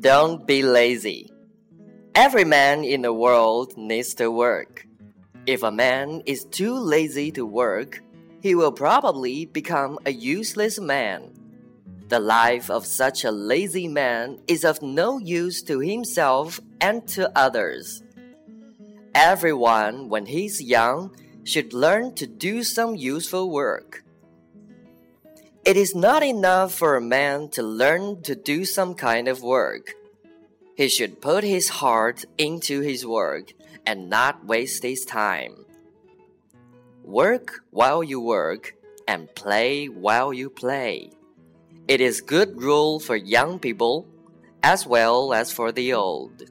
Don't be lazy. Every man in the world needs to work. If a man is too lazy to work, he will probably become a useless man. The life of such a lazy man is of no use to himself and to others. Everyone, when he's young, should learn to do some useful work. It is not enough for a man to learn to do some kind of work. He should put his heart into his work and not waste his time. Work while you work and play while you play. It is good rule for young people as well as for the old.